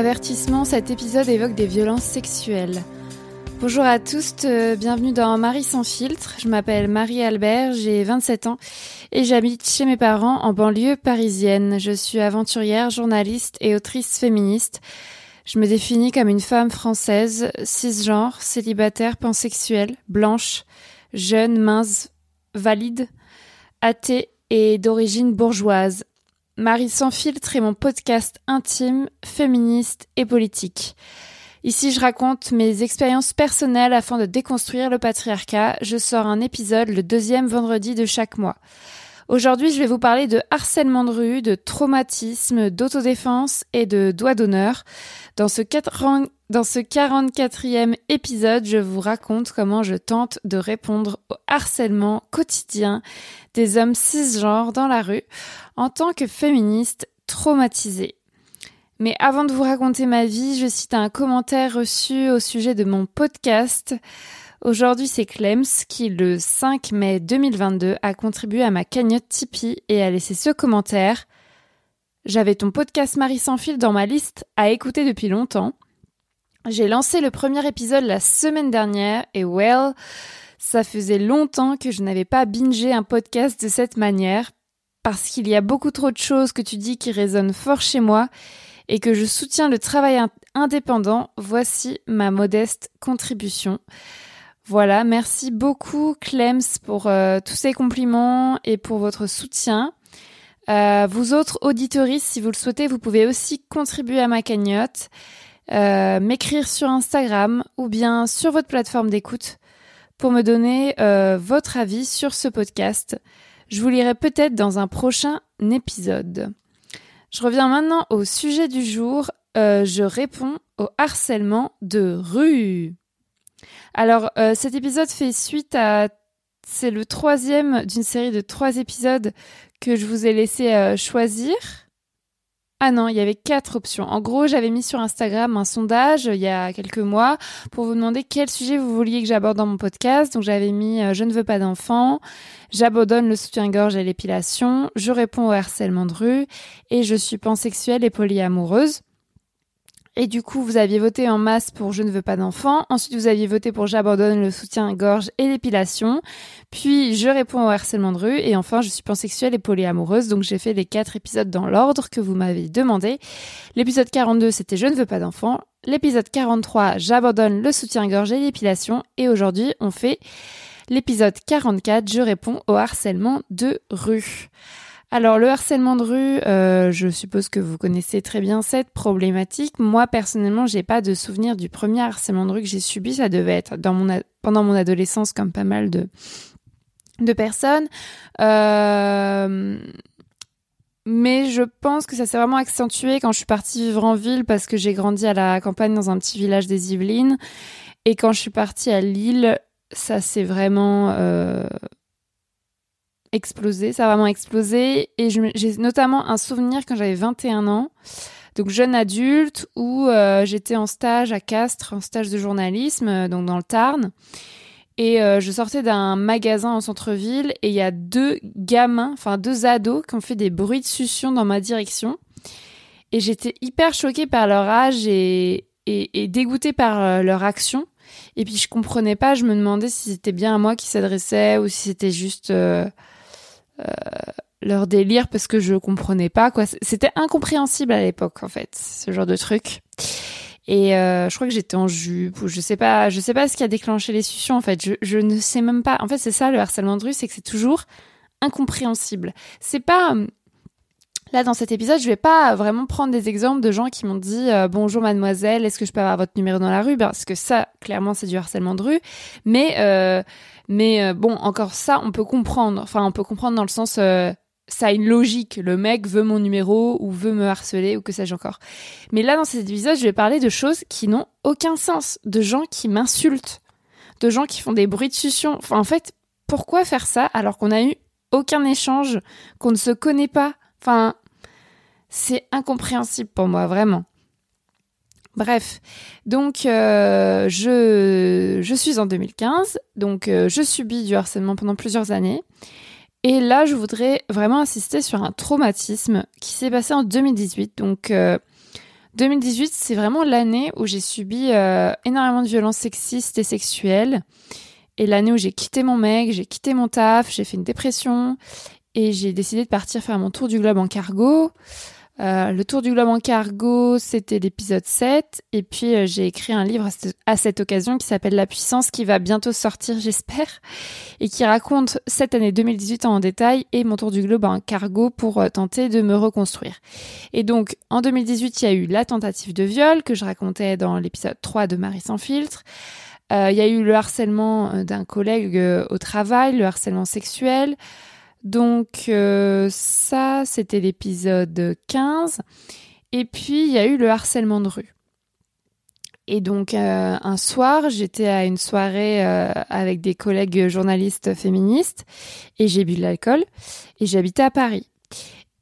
Avertissement, cet épisode évoque des violences sexuelles. Bonjour à tous, euh, bienvenue dans Marie sans filtre. Je m'appelle Marie Albert, j'ai 27 ans et j'habite chez mes parents en banlieue parisienne. Je suis aventurière, journaliste et autrice féministe. Je me définis comme une femme française, cisgenre, célibataire, pansexuelle, blanche, jeune, mince, valide, athée et d'origine bourgeoise. Marie sans filtre est mon podcast intime, féministe et politique. Ici, je raconte mes expériences personnelles afin de déconstruire le patriarcat. Je sors un épisode le deuxième vendredi de chaque mois. Aujourd'hui, je vais vous parler de harcèlement de rue, de traumatisme, d'autodéfense et de doigt d'honneur. Dans ce, dans ce 44e épisode, je vous raconte comment je tente de répondre au harcèlement quotidien des hommes cisgenres dans la rue en tant que féministe traumatisée. Mais avant de vous raconter ma vie, je cite un commentaire reçu au sujet de mon podcast. Aujourd'hui, c'est Clems qui, le 5 mai 2022, a contribué à ma cagnotte Tipeee et a laissé ce commentaire. J'avais ton podcast Marie sans fil dans ma liste à écouter depuis longtemps. J'ai lancé le premier épisode la semaine dernière et well, ça faisait longtemps que je n'avais pas bingé un podcast de cette manière parce qu'il y a beaucoup trop de choses que tu dis qui résonnent fort chez moi et que je soutiens le travail indépendant, voici ma modeste contribution. Voilà, merci beaucoup Clems pour euh, tous ces compliments et pour votre soutien. Euh, vous autres auditoristes, si vous le souhaitez, vous pouvez aussi contribuer à ma cagnotte, euh, m'écrire sur Instagram ou bien sur votre plateforme d'écoute pour me donner votre avis sur ce podcast. Je vous lirai peut-être dans un prochain épisode. Je reviens maintenant au sujet du jour. Euh, je réponds au harcèlement de rue. Alors, euh, cet épisode fait suite à... C'est le troisième d'une série de trois épisodes que je vous ai laissé euh, choisir. Ah non, il y avait quatre options. En gros, j'avais mis sur Instagram un sondage il y a quelques mois pour vous demander quel sujet vous vouliez que j'aborde dans mon podcast. Donc j'avais mis euh, je ne veux pas d'enfants, j'abandonne le soutien-gorge et l'épilation, je réponds au harcèlement de rue et je suis pansexuelle et polyamoureuse. Et du coup, vous aviez voté en masse pour Je ne veux pas d'enfants. Ensuite, vous aviez voté pour J'abandonne le soutien-gorge et l'épilation. Puis, je réponds au harcèlement de rue. Et enfin, je suis pansexuelle et polyamoureuse. Donc, j'ai fait les quatre épisodes dans l'ordre que vous m'avez demandé. L'épisode 42, c'était Je ne veux pas d'enfants. L'épisode 43, J'abandonne le soutien-gorge et l'épilation. Et aujourd'hui, on fait l'épisode 44, Je réponds au harcèlement de rue. Alors le harcèlement de rue, euh, je suppose que vous connaissez très bien cette problématique. Moi personnellement, j'ai pas de souvenir du premier harcèlement de rue que j'ai subi. Ça devait être pendant mon adolescence, comme pas mal de de personnes. Euh, mais je pense que ça s'est vraiment accentué quand je suis partie vivre en ville parce que j'ai grandi à la campagne dans un petit village des Yvelines. Et quand je suis partie à Lille, ça s'est vraiment euh, explosé, ça a vraiment explosé. Et j'ai notamment un souvenir quand j'avais 21 ans, donc jeune adulte, où euh, j'étais en stage à Castres, en stage de journalisme, euh, donc dans le Tarn. Et euh, je sortais d'un magasin en centre-ville et il y a deux gamins, enfin deux ados, qui ont fait des bruits de succion dans ma direction. Et j'étais hyper choquée par leur âge et, et, dégoûtée par leur action. Et puis je comprenais pas, je me demandais si c'était bien à moi qui s'adressait ou si c'était juste leur délire parce que je comprenais pas quoi. C'était incompréhensible à l'époque en fait, ce genre de truc. Et euh, je crois que j'étais en jupe ou je sais pas, je sais pas ce qui a déclenché les succions en fait. Je, je ne sais même pas. En fait, c'est ça le harcèlement de rue, c'est que c'est toujours incompréhensible. C'est pas Là, dans cet épisode, je vais pas vraiment prendre des exemples de gens qui m'ont dit euh, bonjour mademoiselle, est-ce que je peux avoir votre numéro dans la rue? Parce que ça, clairement, c'est du harcèlement de rue. Mais euh, mais euh, bon, encore ça, on peut comprendre. Enfin, on peut comprendre dans le sens, euh, ça a une logique. Le mec veut mon numéro ou veut me harceler ou que sais-je encore. Mais là, dans cet épisode, je vais parler de choses qui n'ont aucun sens. De gens qui m'insultent. De gens qui font des bruits de succion. Enfin, en fait, pourquoi faire ça alors qu'on a eu aucun échange, qu'on ne se connaît pas Enfin, c'est incompréhensible pour moi, vraiment. Bref, donc euh, je, je suis en 2015, donc euh, je subis du harcèlement pendant plusieurs années. Et là, je voudrais vraiment insister sur un traumatisme qui s'est passé en 2018. Donc, euh, 2018, c'est vraiment l'année où j'ai subi euh, énormément de violences sexistes et sexuelles. Et l'année où j'ai quitté mon mec, j'ai quitté mon taf, j'ai fait une dépression et j'ai décidé de partir faire mon tour du globe en cargo. Euh, le tour du globe en cargo, c'était l'épisode 7. Et puis, euh, j'ai écrit un livre à cette occasion qui s'appelle La puissance, qui va bientôt sortir, j'espère, et qui raconte cette année 2018 en détail et mon tour du globe en cargo pour euh, tenter de me reconstruire. Et donc, en 2018, il y a eu la tentative de viol que je racontais dans l'épisode 3 de Marie sans filtre. Il y a eu le harcèlement d'un collègue au travail, le harcèlement sexuel. Donc euh, ça, c'était l'épisode 15. Et puis, il y a eu le harcèlement de rue. Et donc, euh, un soir, j'étais à une soirée euh, avec des collègues journalistes féministes et j'ai bu de l'alcool et j'habitais à Paris.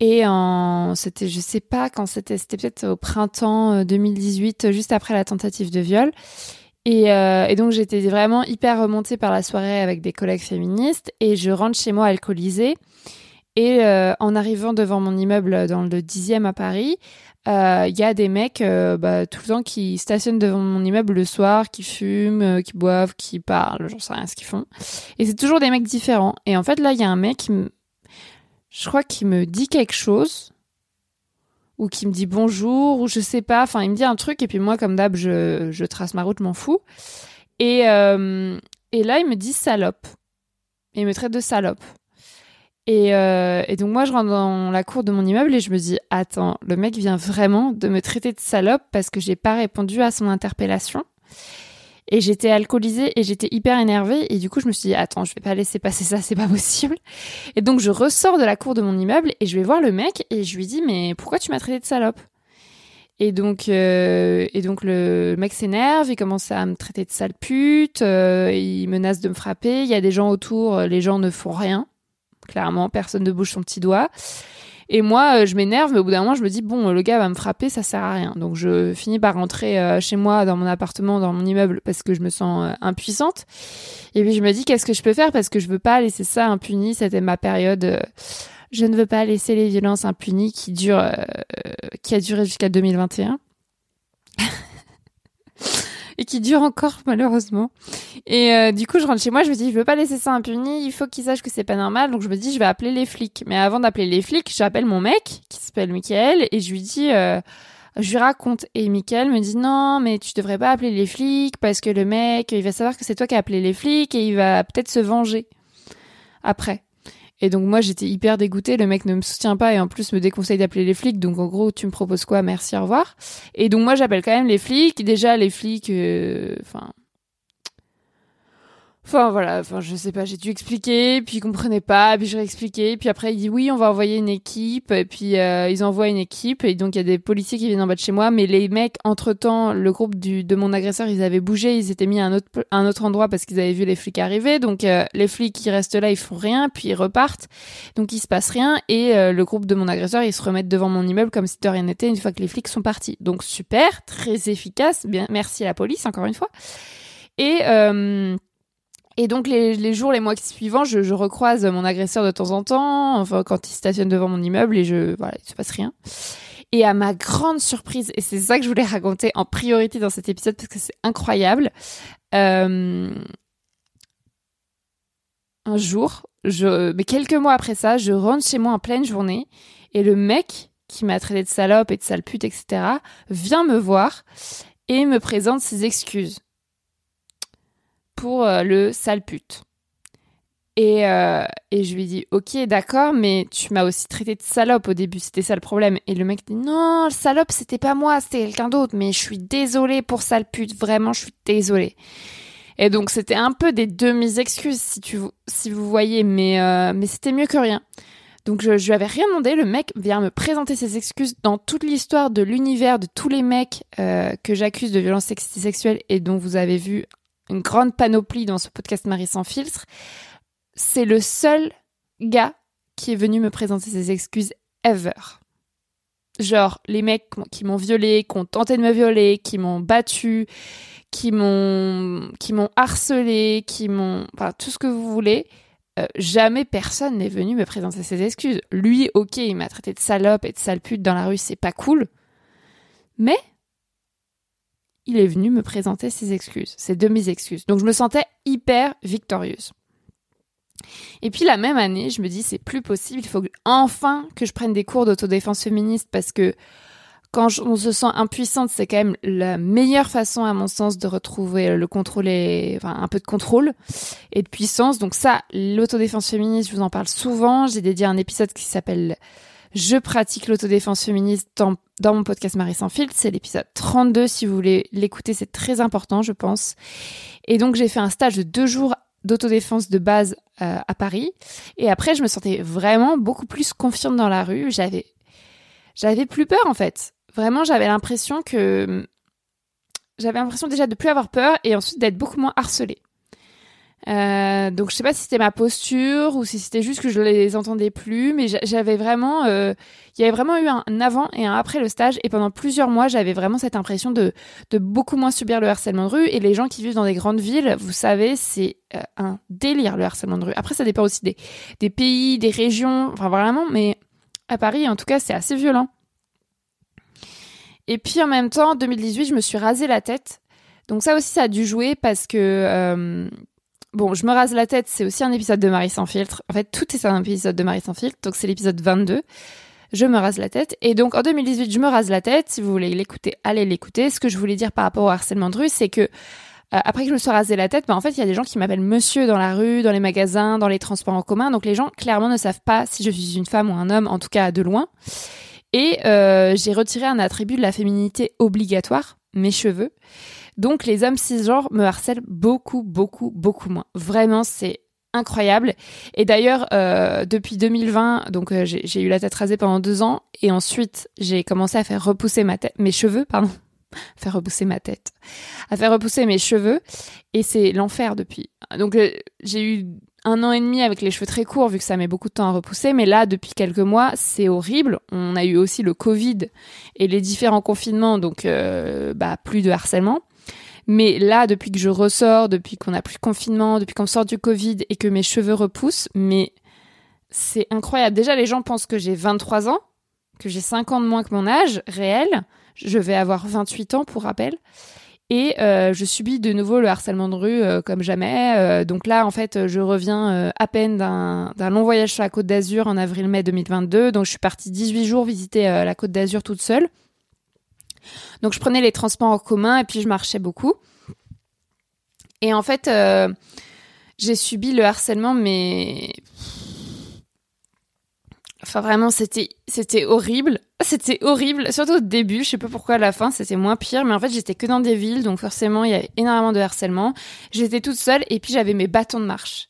Et en, c'était, je sais pas quand c'était, c'était peut-être au printemps 2018, juste après la tentative de viol. Euh, et, donc j'étais vraiment hyper remontée par la soirée avec des collègues féministes et je rentre chez moi alcoolisée. Et euh, en arrivant devant mon immeuble dans le 10e à Paris, il euh, y a des mecs bah, tout le temps qui stationnent devant mon immeuble le soir, qui fument, qui boivent, qui parlent, j'en sais rien ce qu'ils font. Et c'est toujours des mecs différents. Et en fait là, il y a un mec, je crois qu'il me dit quelque chose ou qui me dit bonjour, ou je sais pas, enfin il me dit un truc, et puis moi comme d'hab je, je trace ma route, m'en fous. Et, euh, et là il me dit salope. Et il me traite de salope. Et, euh, et, donc moi je rentre dans la cour de mon immeuble et je me dis attends, le mec vient vraiment de me traiter de salope parce que j'ai pas répondu à son interpellation. Et j'étais alcoolisée et j'étais hyper énervée. Et du coup, je me suis dit, attends, je vais pas laisser passer ça, c'est pas possible. Et donc, je ressors de la cour de mon immeuble et je vais voir le mec et je lui dis, mais pourquoi tu m'as traité de salope? Et donc, euh, et donc le mec s'énerve, il commence à me traiter de sale pute, euh, il menace de me frapper. Il y a des gens autour, les gens ne font rien. Clairement, personne ne bouge son petit doigt. Et moi, euh, je m'énerve, mais au bout d'un moment, je me dis, bon, le gars va me frapper, ça sert à rien. Donc, je finis par rentrer euh, chez moi, dans mon appartement, dans mon immeuble, parce que je me sens euh, impuissante. Et puis, je me dis, qu'est-ce que je peux faire? Parce que je veux pas laisser ça impuni. C'était ma période. je ne veux pas laisser les violences impunies qui durent, qui a duré jusqu'à 2021 et qui dure encore malheureusement. Et euh, du coup, je rentre chez moi, je me dis, je veux pas laisser ça impuni, il faut qu'ils sachent que c'est pas normal, donc je me dis, je vais appeler les flics. Mais avant d'appeler les flics, j'appelle mon mec, qui s'appelle Michael, et je lui dis, euh, je lui raconte. Et Michael me dit, non, mais tu devrais pas appeler les flics, parce que le mec, il va savoir que c'est toi qui as appelé les flics, et il va peut-être se venger. Après. Et donc moi j'étais hyper dégoûtée, le mec ne me soutient pas et en plus me déconseille d'appeler les flics. Donc en gros tu me proposes quoi? Merci, au revoir. Et donc moi j'appelle quand même les flics. Déjà les flics, euh, enfin voilà, enfin je sais pas, j'ai dû expliquer, puis ils comprenaient pas, puis je réexpliquais, puis après il dit oui, on va envoyer une équipe, et puis euh, ils envoient une équipe, et donc il y a des policiers qui viennent en bas de chez moi, mais les mecs, entre temps, le groupe du, de mon agresseur, ils avaient bougé, ils étaient mis à un autre, un autre endroit parce qu'ils avaient vu les flics arriver, donc euh, les flics qui restent là, ils font rien, puis ils repartent, donc il se passe rien, et euh, le groupe de mon agresseur, ils se remettent devant mon immeuble comme si de rien n'était une fois que les flics sont partis. Donc super, très efficace, bien, merci à la police encore une fois. Et et donc les, jours, les mois suivants, je, je, recroise mon agresseur de temps en temps, enfin quand il stationne devant mon immeuble et je voilà, il se passe rien. Et à ma grande surprise, et c'est ça que je voulais raconter en priorité dans cet épisode parce que c'est incroyable, euh, un jour, je, mais quelques mois après ça, je rentre chez moi en pleine journée et le mec qui m'a traité de salope et de sale pute, etc., vient me voir et me présente ses excuses pour euh, le sale pute. Et, euh, et, je lui dis, ok, d'accord, mais tu m'as aussi traité de salope au début, c'était ça le problème. Et le mec dit, non, salope, c'était pas moi, c'était quelqu'un d'autre, mais je suis désolée pour sale pute, vraiment, je suis désolée. Et donc, c'était un peu des demi-excuses, si, si vous voyez, mais, euh, mais c'était mieux que rien. Donc, je, je lui avais rien demandé, le mec vient me présenter ses excuses dans toute l'histoire de l'univers de tous les mecs que j'accuse de violence sexuelle et dont vous avez vu une grande panoplie dans ce podcast Marie sans filtre. C'est le seul gars qui est venu me présenter ses excuses ever. Genre, les mecs qui m'ont violé, qui ont tenté de me violer, qui m'ont battu, qui m'ont, qui m'ont harcelé, qui m'ont, enfin, tout ce que vous voulez. Euh, jamais personne n'est venu me présenter ses excuses. Lui, ok, il m'a traité de salope et de sale pute dans la rue, c'est pas cool. Mais il est venu me présenter ses excuses, ses demi-excuses. Donc je me sentais hyper victorieuse. Et puis la même année, je me dis c'est plus possible, il faut enfin que je prenne des cours d'autodéfense féministe parce que quand on se sent impuissante, c'est quand même la meilleure façon, à mon sens, de retrouver le contrôle et, enfin, un peu de contrôle et de puissance. Donc ça, l'autodéfense féministe, je vous en parle souvent. J'ai dédié un épisode qui s'appelle Je pratique l'autodéfense féministe dans, mon podcast Marie sans filtre. C'est l'épisode 32. Si vous voulez l'écouter, c'est très important, je pense. Et donc, j'ai fait un stage de deux jours d'autodéfense de base euh, à Paris. Et après, je me sentais vraiment beaucoup plus confiante dans la rue. J'avais, j'avais plus peur, en fait vraiment, j'avais l'impression que j'avais l'impression déjà de plus avoir peur et ensuite d'être beaucoup moins harcelée. Euh, donc je sais pas si c'était ma posture ou si c'était juste que je les entendais plus, mais j'avais vraiment, euh, il y avait vraiment eu un avant et un après le stage et pendant plusieurs mois j'avais vraiment cette impression de beaucoup moins subir le harcèlement de rue et les gens qui vivent dans des grandes villes, vous savez, c'est euh, un délire le harcèlement de rue. Après ça dépend aussi des pays, des régions, enfin vraiment, mais à Paris en tout cas c'est assez violent. Et puis en même temps, en 2018, je me suis rasé la tête. Donc ça aussi, ça a dû jouer parce que... bon, je me rase la tête, c'est aussi un épisode de Marie sans filtre. En fait, tout est un épisode de Marie sans filtre. Donc c'est l'épisode 22. Je me rase la tête. Et donc en 2018, je me rase la tête. Si vous voulez l'écouter, allez l'écouter. Ce que je voulais dire par rapport au harcèlement de rue, c'est que euh, après que je me sois rasé la tête, bah, en fait, il y a des gens qui m'appellent monsieur dans la rue, dans les magasins, dans les transports en commun. Donc les gens, clairement, ne savent pas si je suis une femme ou un homme, en tout cas de loin. Et euh, j'ai retiré un attribut de la féminité obligatoire, mes cheveux. Donc les hommes cisgenres me harcèlent beaucoup, beaucoup, beaucoup moins. Vraiment, c'est incroyable. Et d'ailleurs, euh, depuis 2020, donc euh, j'ai eu la tête rasée pendant deux ans, et ensuite j'ai commencé à faire repousser mes cheveux, pardon, faire repousser ma tête, à faire repousser mes cheveux, et c'est l'enfer depuis. Donc euh, j'ai eu un an et demi avec les cheveux très courts vu que ça met beaucoup de temps à repousser, mais là depuis quelques mois c'est horrible. On a eu aussi le Covid et les différents confinements, donc bah plus de harcèlement. Mais là, depuis que je ressors, depuis qu'on a plus de confinement, depuis qu'on sort du Covid et que mes cheveux repoussent, mais c'est incroyable. Déjà, les gens pensent que j'ai 23 ans, que j'ai 5 ans de moins que mon âge réel. Je vais avoir 28 ans pour rappel. Et euh, je subis de nouveau le harcèlement de rue euh, comme jamais. Euh, donc là, en fait, je reviens à peine d'un long voyage sur la Côte d'Azur en avril-mai 2022. Donc je suis partie 18 jours visiter la Côte d'Azur toute seule. Donc je prenais les transports en commun et puis je marchais beaucoup. Et en fait, j'ai subi le harcèlement, mais Enfin vraiment c'était c'était horrible. C'était horrible, surtout au début, je sais pas pourquoi à la fin c'était moins pire, mais en fait j'étais que dans des villes, donc forcément il y avait énormément de harcèlement. J'étais toute seule et puis j'avais mes bâtons de marche.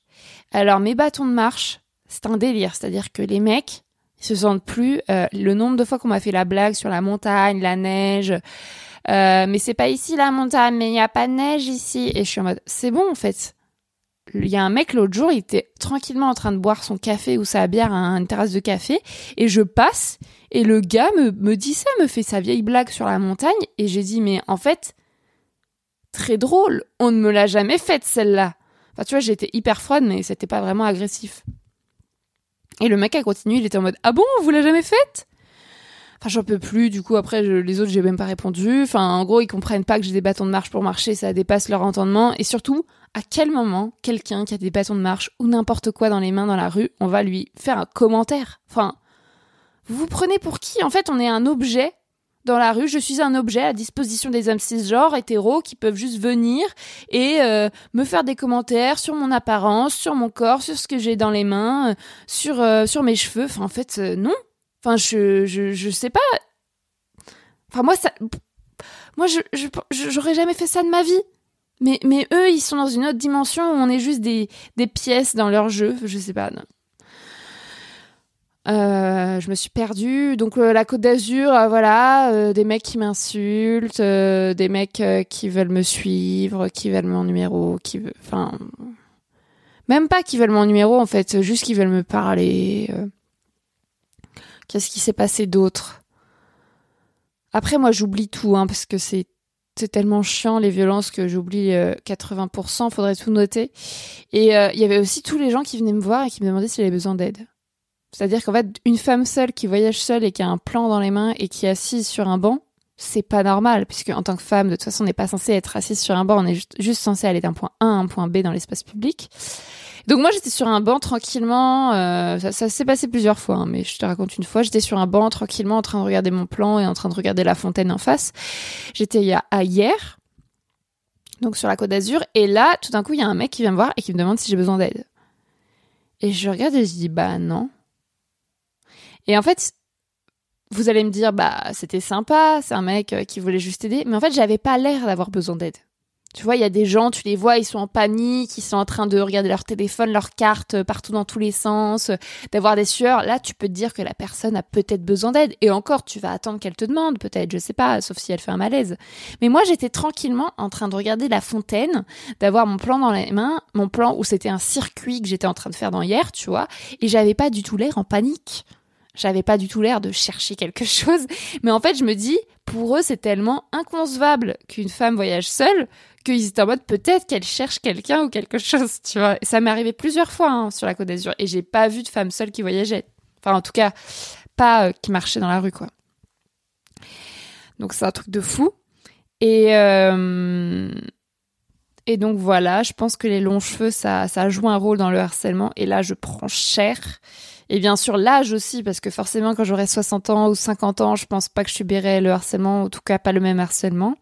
Alors mes bâtons de marche, c'est un délire, c'est-à-dire que les mecs, ils se sentent plus euh, le nombre de fois qu'on m'a fait la blague sur la montagne, la neige. Euh, mais c'est pas ici la montagne, mais il y a pas de neige ici. Et je suis en mode, c'est bon en fait il y a un mec l'autre jour, il était tranquillement en train de boire son café ou sa bière à une terrasse de café, et je passe, et le gars me, me dit ça, me fait sa vieille blague sur la montagne, et j'ai dit, mais en fait, très drôle, on ne me l'a jamais faite celle-là. Enfin, tu vois, j'étais hyper froide, mais c'était pas vraiment agressif. Et le mec a continué, il était en mode, ah bon, vous l'a jamais faite? Enfin, j'en peux plus. Du coup, après, les autres, j'ai même pas répondu. Enfin, en gros, ils comprennent pas que j'ai des bâtons de marche pour marcher. Ça dépasse leur entendement. Et surtout, à quel moment quelqu'un qui a des bâtons de marche ou n'importe quoi dans les mains dans la rue, on va lui faire un commentaire? Enfin, vous vous prenez pour qui? En fait, on est un objet dans la rue, je suis un objet à disposition des hommes cisgenres, hétéros, qui peuvent juste venir et euh, me faire des commentaires sur mon apparence, sur mon corps, sur ce que j'ai dans les mains, euh, sur, euh, sur mes cheveux. Enfin, en fait, non. Enfin, je, je, je sais pas. Enfin, moi, ça. Moi, je, j'aurais jamais fait ça de ma vie. Mais, mais eux, ils sont dans une autre dimension où on est juste des, des pièces dans leur jeu. Je sais pas. Euh, je me suis perdue. Donc euh, la Côte d'Azur, euh, voilà, des mecs qui m'insultent, des mecs qui veulent me suivre, qui veulent mon numéro, qui veulent, enfin, même pas qui veulent mon numéro en fait, juste qui veulent me parler. Qu'est-ce qui s'est passé d'autre? Après, moi, j'oublie tout, hein, parce que c'est tellement chiant les violences que j'oublie 80%, euh, faudrait tout noter. Et euh, il y avait aussi tous les gens qui venaient me voir et qui me demandaient s'il avait besoin d'aide. C'est-à-dire qu'en fait, une femme seule qui voyage seule et qui a un plan dans les mains et qui est assise sur un banc, c'est pas normal, puisque en tant que femme, de toute façon, on n'est pas censé être assise sur un banc, on est juste, censé aller d'un point A à un point B dans l'espace public. Donc moi j'étais sur un banc tranquillement, euh, ça, ça s'est passé plusieurs fois, hein, mais je te raconte une fois, j'étais sur un banc tranquillement en train de regarder mon plan et en train de regarder la fontaine en face. J'étais à hier, donc sur la côte d'Azur, et là tout d'un coup il y a un mec qui vient me voir et qui me demande si j'ai besoin d'aide. Et je regarde et je dis bah non. Et en fait, vous allez me dire bah c'était sympa, c'est un mec euh, qui voulait juste aider, mais en fait j'avais pas l'air d'avoir besoin d'aide. Tu vois, il y a des gens, tu les vois, ils sont en panique, ils sont en train de regarder leur téléphone, leur carte euh, partout dans tous les sens, euh, d'avoir des sueurs. Là, tu peux te dire que la personne a peut-être besoin d'aide. Et encore, tu vas attendre qu'elle te demande, peut-être, je sais pas, sauf si elle fait un malaise. Mais moi, j'étais tranquillement en train de regarder la fontaine, d'avoir mon plan dans les mains, mon plan où c'était un circuit que j'étais en train de faire dans hier, tu vois, et j'avais pas du tout l'air en panique. J'avais pas du tout l'air de chercher quelque chose. Mais en fait, je me dis, pour eux, c'est tellement inconcevable qu'une femme voyage seule qu'ils étaient en mode peut-être qu'elle cherche quelqu'un ou quelque chose, tu vois. ça m'est arrivé plusieurs fois hein, sur la Côte d'Azur et j'ai pas vu de femme seule qui voyageait. Enfin, en tout cas, pas euh, qui marchait dans la rue, quoi. Donc c'est un truc de fou. Et euh, et donc voilà, je pense que les longs cheveux, ça, ça joue un rôle dans le harcèlement. Et là, je prends cher. Et bien sûr, l'âge aussi, parce que forcément, quand j'aurai 60 ans ou 50 ans, je pense pas que je subirai le harcèlement, en tout cas pas le même harcèlement.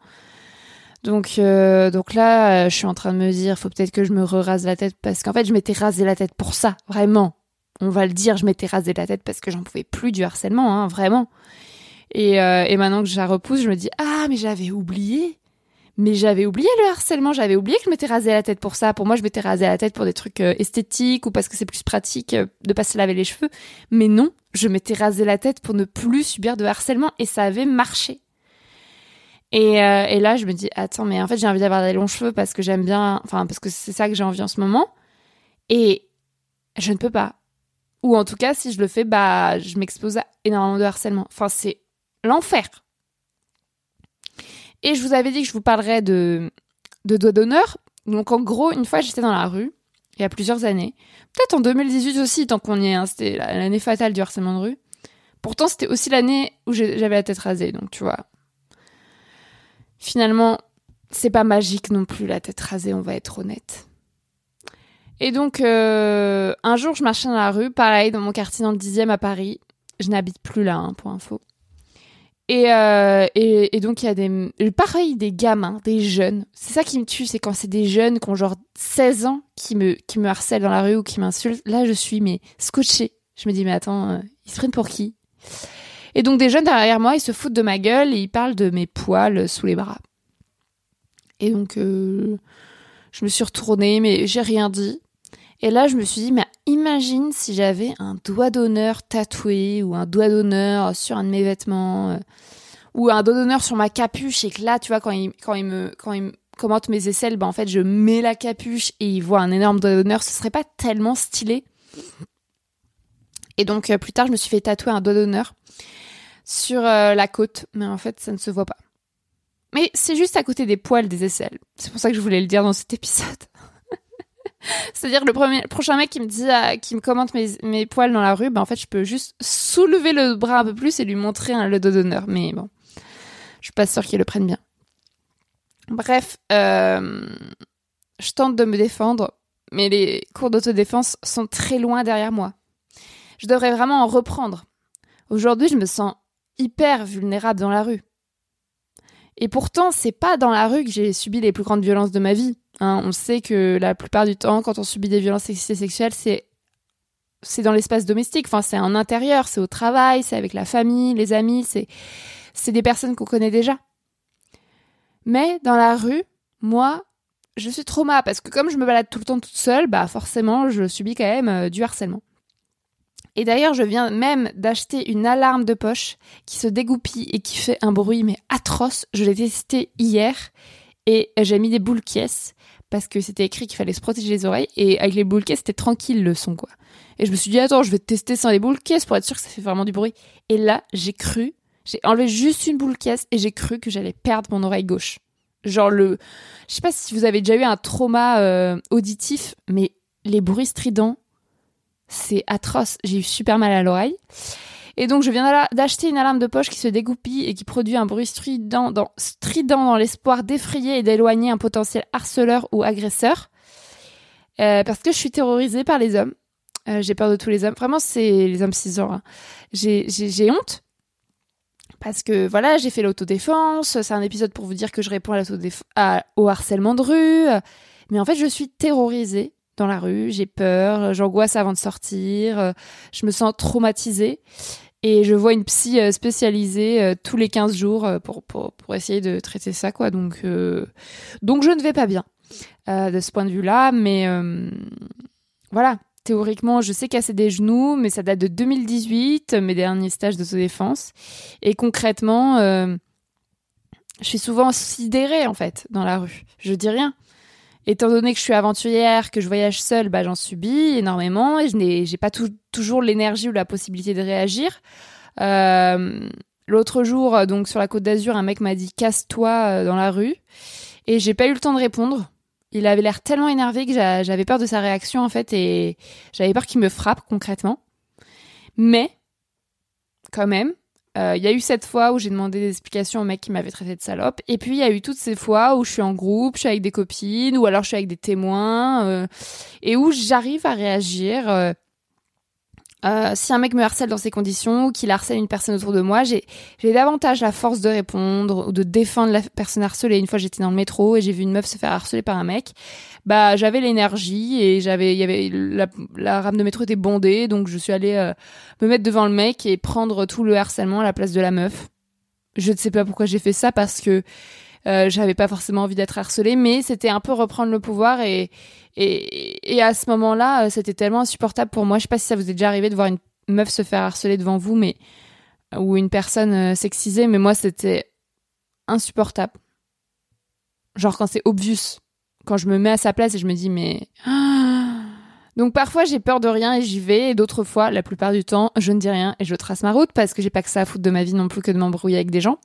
Donc, euh, donc là, euh, je suis en train de me dire, faut peut-être que je me rase la tête parce qu'en fait, je m'étais rasé la tête pour ça, vraiment. On va le dire, je m'étais rasé la tête parce que j'en pouvais plus du harcèlement, hein, vraiment. Et, euh, et maintenant que je la repousse, je me dis, ah, mais j'avais oublié. Mais j'avais oublié le harcèlement, j'avais oublié que je m'étais rasé la tête pour ça. Pour moi, je m'étais rasé la tête pour des trucs esthétiques ou parce que c'est plus pratique de pas se laver les cheveux. Mais non, je m'étais rasé la tête pour ne plus subir de harcèlement et ça avait marché. Et, euh, et, là, je me dis, attends, mais en fait, j'ai envie d'avoir des longs cheveux parce que j'aime bien, enfin, parce que c'est ça que j'ai envie en ce moment. Et je ne peux pas. Ou en tout cas, si je le fais, bah, je m'expose à énormément de harcèlement. Enfin, c'est l'enfer. Et je vous avais dit que je vous parlerais de, de doigts d'honneur. Donc, en gros, une fois, j'étais dans la rue, il y a plusieurs années. Peut-être en 2018 aussi, tant qu'on y est. Hein, c'était l'année fatale du harcèlement de rue. Pourtant, c'était aussi l'année où j'avais la tête rasée. Donc, tu vois, Finalement, c'est pas magique non plus la tête rasée, on va être honnête. Et donc, euh, un jour, je marchais dans la rue, pareil, dans mon quartier dans le 10e à Paris. Je n'habite plus là, hein, pour info. Et, euh, et, et, donc, il y a des. Pareil, des gamins, des jeunes. C'est ça qui me tue, c'est quand c'est des jeunes qui ont genre 16 ans qui me, qui me harcèlent dans la rue ou qui m'insultent. Là, je suis, mais scotché. Je me dis, mais attends, euh, ils se prennent pour qui? Et donc des jeunes derrière moi, ils se foutent de ma gueule et ils parlent de mes poils sous les bras. Et donc euh, je me suis retournée, mais j'ai rien dit. Et là, je me suis dit, mais imagine si j'avais un doigt d'honneur tatoué ou un doigt d'honneur sur un de mes vêtements euh, ou un doigt d'honneur sur ma capuche et que là, tu vois, quand il, me, commente mes aisselles, ben en fait, je mets la capuche et il voit un énorme doigt d'honneur. Ce serait pas tellement stylé. Et donc, euh, plus tard, je me suis fait tatouer un doigt d'honneur sur euh, la côte, mais en fait, ça ne se voit pas. Mais c'est juste à côté des poils des aisselles. C'est pour ça que je voulais le dire dans cet épisode. C'est-à-dire le premier, prochain mec qui me dit, euh, qui me commente mes, poils dans la rue, ben en fait, je peux juste soulever le bras un peu plus et lui montrer le dos d'honneur. Mais bon, je suis pas sûre qu'il le prenne bien. Bref, euh, je tente de me défendre, mais les cours d'autodéfense sont très loin derrière moi. Je devrais vraiment en reprendre. Aujourd'hui, je me sens hyper vulnérable dans la rue. Et pourtant, c'est pas dans la rue que j'ai subi les plus grandes violences de ma vie. Hein. on sait que la plupart du temps, quand on subit des violences sexuelles, c'est c'est dans l'espace domestique. Enfin, c'est en intérieur, c'est au travail, c'est avec la famille, les amis, c'est des personnes qu'on connaît déjà. Mais dans la rue, moi, je suis trauma parce que comme je me balade tout le temps toute seule, bah forcément, je subis quand même euh, du harcèlement. Et d'ailleurs, je viens même d'acheter une alarme de poche qui se dégoupille et qui fait un bruit mais atroce. Je l'ai testé hier et j'ai mis des boules caisses parce que c'était écrit qu'il fallait se protéger les oreilles et avec les boules caisses c'était tranquille le son quoi. Et je me suis dit attends, je vais tester sans les boules caisses pour être sûr que ça fait vraiment du bruit. Et là, j'ai cru, j'ai enlevé juste une boule caisse et j'ai cru que j'allais perdre mon oreille gauche. Genre le je sais pas si vous avez déjà eu un trauma euh, auditif mais les bruits stridents c'est atroce. J'ai eu super mal à l'oreille. Et donc je viens d'acheter une alarme de poche qui se dégoupille et qui produit un bruit strident dans, l'espoir d'effrayer et d'éloigner un potentiel harceleur ou agresseur. Euh, parce que je suis terrorisée par les hommes. Euh, j'ai peur de tous les hommes. Vraiment, c'est les hommes cisgenres. Hein. J'ai honte. Parce que voilà, j'ai fait l'autodéfense. C'est un épisode pour vous dire que je réponds au harcèlement de rue. Mais en fait, je suis terrorisée dans la rue. J'ai peur, j'angoisse avant de sortir. Je me sens traumatisée. Et je vois une psy euh, spécialisée euh, tous les 15 jours pour, pour, pour, essayer de traiter ça, quoi. Donc, donc je ne vais pas bien de ce point de vue-là. Mais voilà, théoriquement, je sais casser des genoux, mais ça date de 2018, mes derniers stages d'autodéfense. Et concrètement, euh, je suis souvent sidérée, en fait, dans la rue. Je dis rien. Étant donné que je suis aventurière, que je voyage seule, bah, j'en subis énormément et je n'ai j'ai pas toujours l'énergie ou la possibilité de réagir. Euh, l'autre jour, donc sur la côte d'Azur, un mec m'a dit casse-toi euh, dans la rue et j'ai pas eu le temps de répondre. Il avait l'air tellement énervé que j'avais peur de sa réaction en fait et j'avais peur qu'il me frappe concrètement. Mais quand même, euh, il y a eu cette fois où j'ai demandé des explications au mec qui m'avait traité de salope. Et puis il y a eu toutes ces fois où je suis en groupe, je suis avec des copines ou alors je suis avec des témoins euh, et où j'arrive à réagir euh, si un mec me harcèle dans ces conditions ou qu'il harcèle une personne autour de moi, j'ai davantage la force de répondre ou de défendre la personne harcelée. Une fois, j'étais dans le métro et j'ai vu une meuf se faire harceler par un mec. Bah, j'avais l'énergie et j'avais, il y avait la, rame de métro était bondée, donc je suis allée euh, me mettre devant le mec et prendre tout le harcèlement à la place de la meuf. Je ne sais pas pourquoi j'ai fait ça parce que euh, j'avais pas forcément envie d'être harcelée, mais c'était un peu reprendre le pouvoir et, et, et à ce moment-là, euh, c'était tellement insupportable pour moi. Je sais pas si ça vous est déjà arrivé de voir une meuf se faire harceler devant vous, mais ou une personne euh, sexisée, mais moi c'était insupportable. Genre quand c'est obvious, quand je me mets à sa place et je me dis mais donc parfois j'ai peur de rien et j'y vais, et d'autres fois, la plupart du temps, je ne dis rien et je trace ma route parce que j'ai pas que ça à foutre de ma vie non plus que de m'embrouiller avec des gens.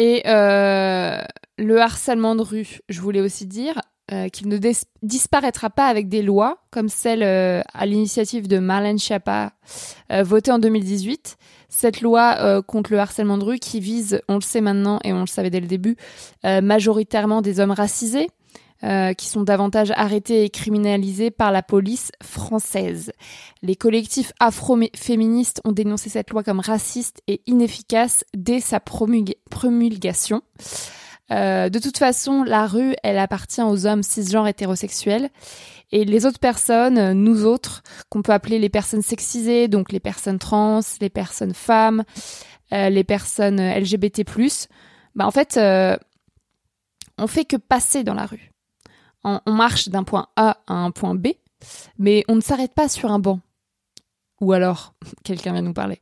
Et euh, le harcèlement de rue, je voulais aussi dire euh, qu'il ne disparaîtra pas avec des lois comme celle euh, à l'initiative de Marlène Schiappa votée en 2018. Cette loi contre le harcèlement de rue qui vise, on le sait maintenant et on le savait dès le début, majoritairement des hommes racisés euh, qui sont davantage arrêtés et criminalisés par la police française. Les collectifs afro-féministes ont dénoncé cette loi comme raciste et inefficace dès sa promulgation. Euh, de toute façon, la rue, elle appartient aux hommes cisgenres hétérosexuels. Et les autres personnes, nous autres, qu'on peut appeler les personnes sexisées, donc les personnes trans, les personnes femmes, euh, les personnes LGBT+, bah en fait, on fait que passer dans la rue on, marche d'un point A à un point B, mais on ne s'arrête pas sur un banc. Ou alors, quelqu'un vient nous parler.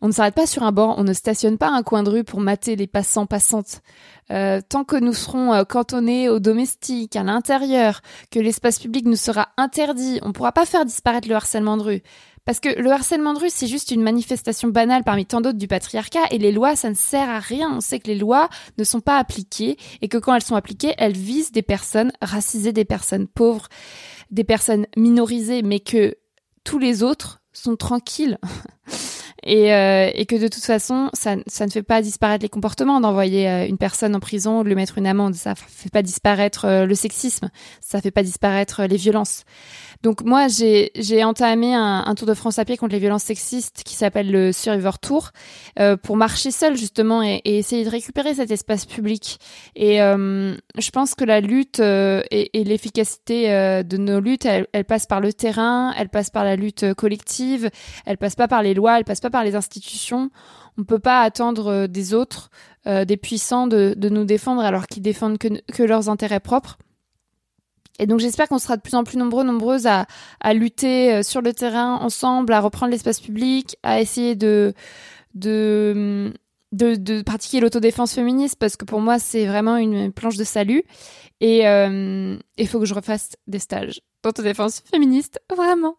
On ne s'arrête pas sur un banc, on ne stationne pas un coin de rue pour mater les passants passantes. Euh, tant que nous serons euh, cantonnés au domestique, à l'intérieur, que l'espace public nous sera interdit, on ne pourra pas faire disparaître le harcèlement de rue. Parce que le harcèlement de rue, c'est juste une manifestation banale parmi tant d'autres du patriarcat et les lois, ça ne sert à rien. On sait que les lois ne sont pas appliquées et que quand elles sont appliquées, elles visent des personnes racisées, des personnes pauvres, des personnes minorisées, mais que tous les autres sont tranquilles. Et, euh, et, que de toute façon, ça, ça, ne fait pas disparaître les comportements d'envoyer euh, une personne en prison, de lui mettre une amende. Ça fait pas disparaître euh, le sexisme, ça fait pas disparaître les violences. Donc moi, j'ai entamé un, un, tour de France à pied contre les violences sexistes qui s'appelle le Survivor Tour euh, pour marcher seul justement et, et, essayer de récupérer cet espace public. Et euh, je pense que la lutte euh, et, et l'efficacité euh, de nos luttes, elle, elle, passe par le terrain, elle passe par la lutte collective, elle passe pas par les lois, elle passe pas par les institutions. On peut pas attendre des autres, des puissants, de, nous défendre alors qu'ils défendent que, leurs intérêts propres. Et donc j'espère qu'on sera de plus en plus nombreux, nombreuses à, lutter euh, sur le terrain ensemble, à reprendre l'espace public, à essayer de, de, pratiquer l'autodéfense féministe parce que pour moi c'est vraiment une planche de salut. Et il euh, faut que je refasse des stages d'autodéfense féministe, vraiment.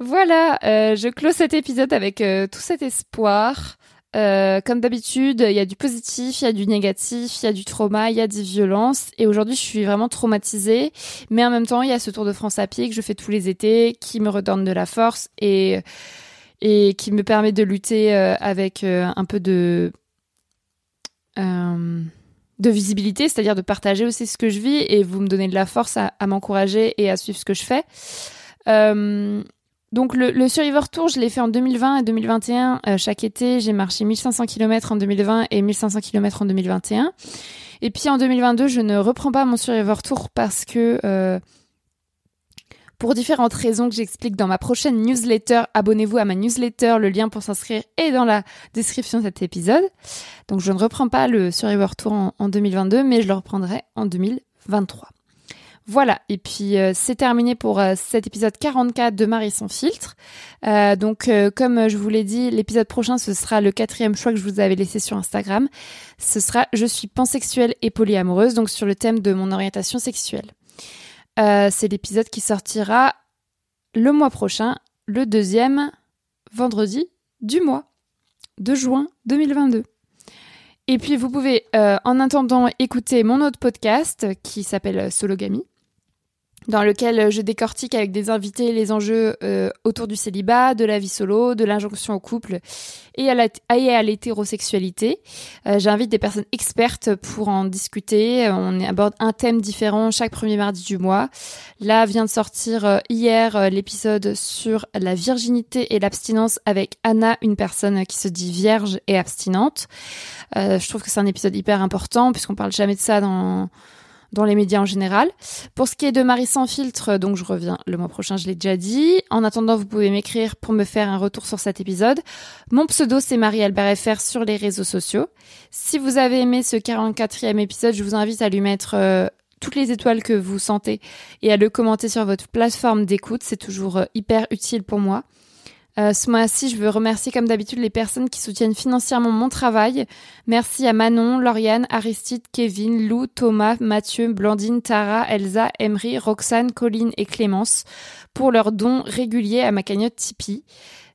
Voilà, euh, je close cet épisode avec tout cet espoir. Euh, comme d'habitude, il y a du positif, il y a du négatif, il y a du trauma, il y a des violences. Et aujourd'hui, je suis vraiment traumatisée. Mais en même temps, il y a ce Tour de France à pied que je fais tous les étés, qui me redonne de la force et qui me permet de lutter euh, avec euh, un peu de visibilité, c'est-à-dire de partager aussi ce que je vis et vous me donnez de la force à m'encourager et à suivre ce que je fais. Donc le, le, Survivor Tour, je l'ai fait en 2020 et 2021. Euh, chaque été, j'ai marché 1500 km en 2020 et 1500 km en 2021. Et puis en 2022, je ne reprends pas mon Survivor Tour parce que euh, pour différentes raisons que j'explique dans ma prochaine newsletter, abonnez-vous à ma newsletter, le lien pour s'inscrire est dans la description de cet épisode. Donc je ne reprends pas le Survivor Tour en, en 2022, mais je le reprendrai en 2023. Voilà, et puis euh, c'est terminé pour euh, cet épisode 44 de Marie sans filtre. Euh, donc comme je vous l'ai dit, l'épisode prochain ce sera le quatrième choix que je vous avais laissé sur Instagram. Ce sera Je suis pansexuelle et polyamoureuse, donc sur le thème de mon orientation sexuelle. c'est l'épisode qui sortira le mois prochain, le deuxième vendredi du mois de juin 2022. Et puis vous pouvez en attendant écouter mon autre podcast qui s'appelle Sologamy dans lequel euh, je décortique avec des invités les enjeux euh, autour du célibat, de la vie solo, de l'injonction au couple et à l'hétérosexualité. Euh, J'invite des personnes expertes pour en discuter. On aborde un thème différent chaque premier mardi du mois. Là vient de sortir euh, hier l'épisode sur la virginité et l'abstinence avec Anna, une personne qui se dit vierge et abstinente. je trouve que c'est un épisode hyper important puisqu'on parle jamais de ça dans dans les médias en général. Pour ce qui est de Marie sans filtre, donc je reviens le mois prochain, je l'ai déjà dit. En attendant, vous pouvez m'écrire pour me faire un retour sur cet épisode. Mon pseudo, c'est Marie-Albert FR sur les réseaux sociaux. Si vous avez aimé ce 44e épisode, je vous invite à lui mettre euh, toutes les étoiles que vous sentez et à le commenter sur votre plateforme d'écoute. C'est toujours euh, hyper utile pour moi. Euh, ce mois-ci, je veux remercier comme d'habitude les personnes qui soutiennent financièrement mon travail. Merci à Manon, Lauriane, Aristide, Kevin, Lou, Thomas, Mathieu, Blandine, Tara, Elsa, Emery, Roxane, Colline et Clémence pour leurs dons réguliers à ma cagnotte Tipeee.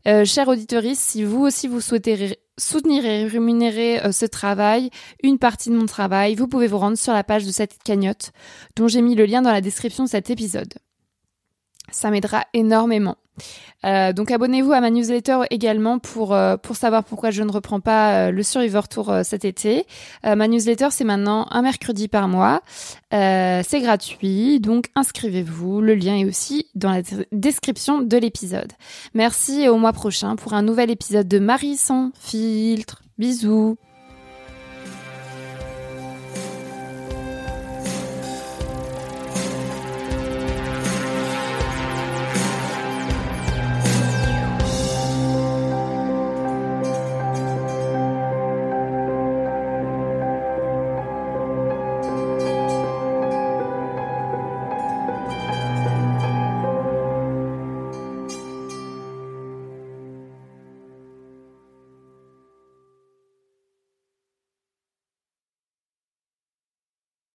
Euh, chers auditeurs, si vous aussi vous souhaitez soutenir et rémunérer euh, ce travail, une partie de mon travail, vous pouvez vous rendre sur la page de cette cagnotte dont j'ai mis le lien dans la description de cet épisode. Ça m'aidera énormément. Euh, donc abonnez-vous à ma newsletter également pour euh, pour savoir pourquoi je ne reprends pas euh, le Survivor Tour cet été. ma newsletter c'est maintenant un mercredi par mois. c'est gratuit, donc inscrivez-vous. Le lien est aussi dans la description de l'épisode. Merci et au mois prochain pour un nouvel épisode de Marie sans filtre. Bisous.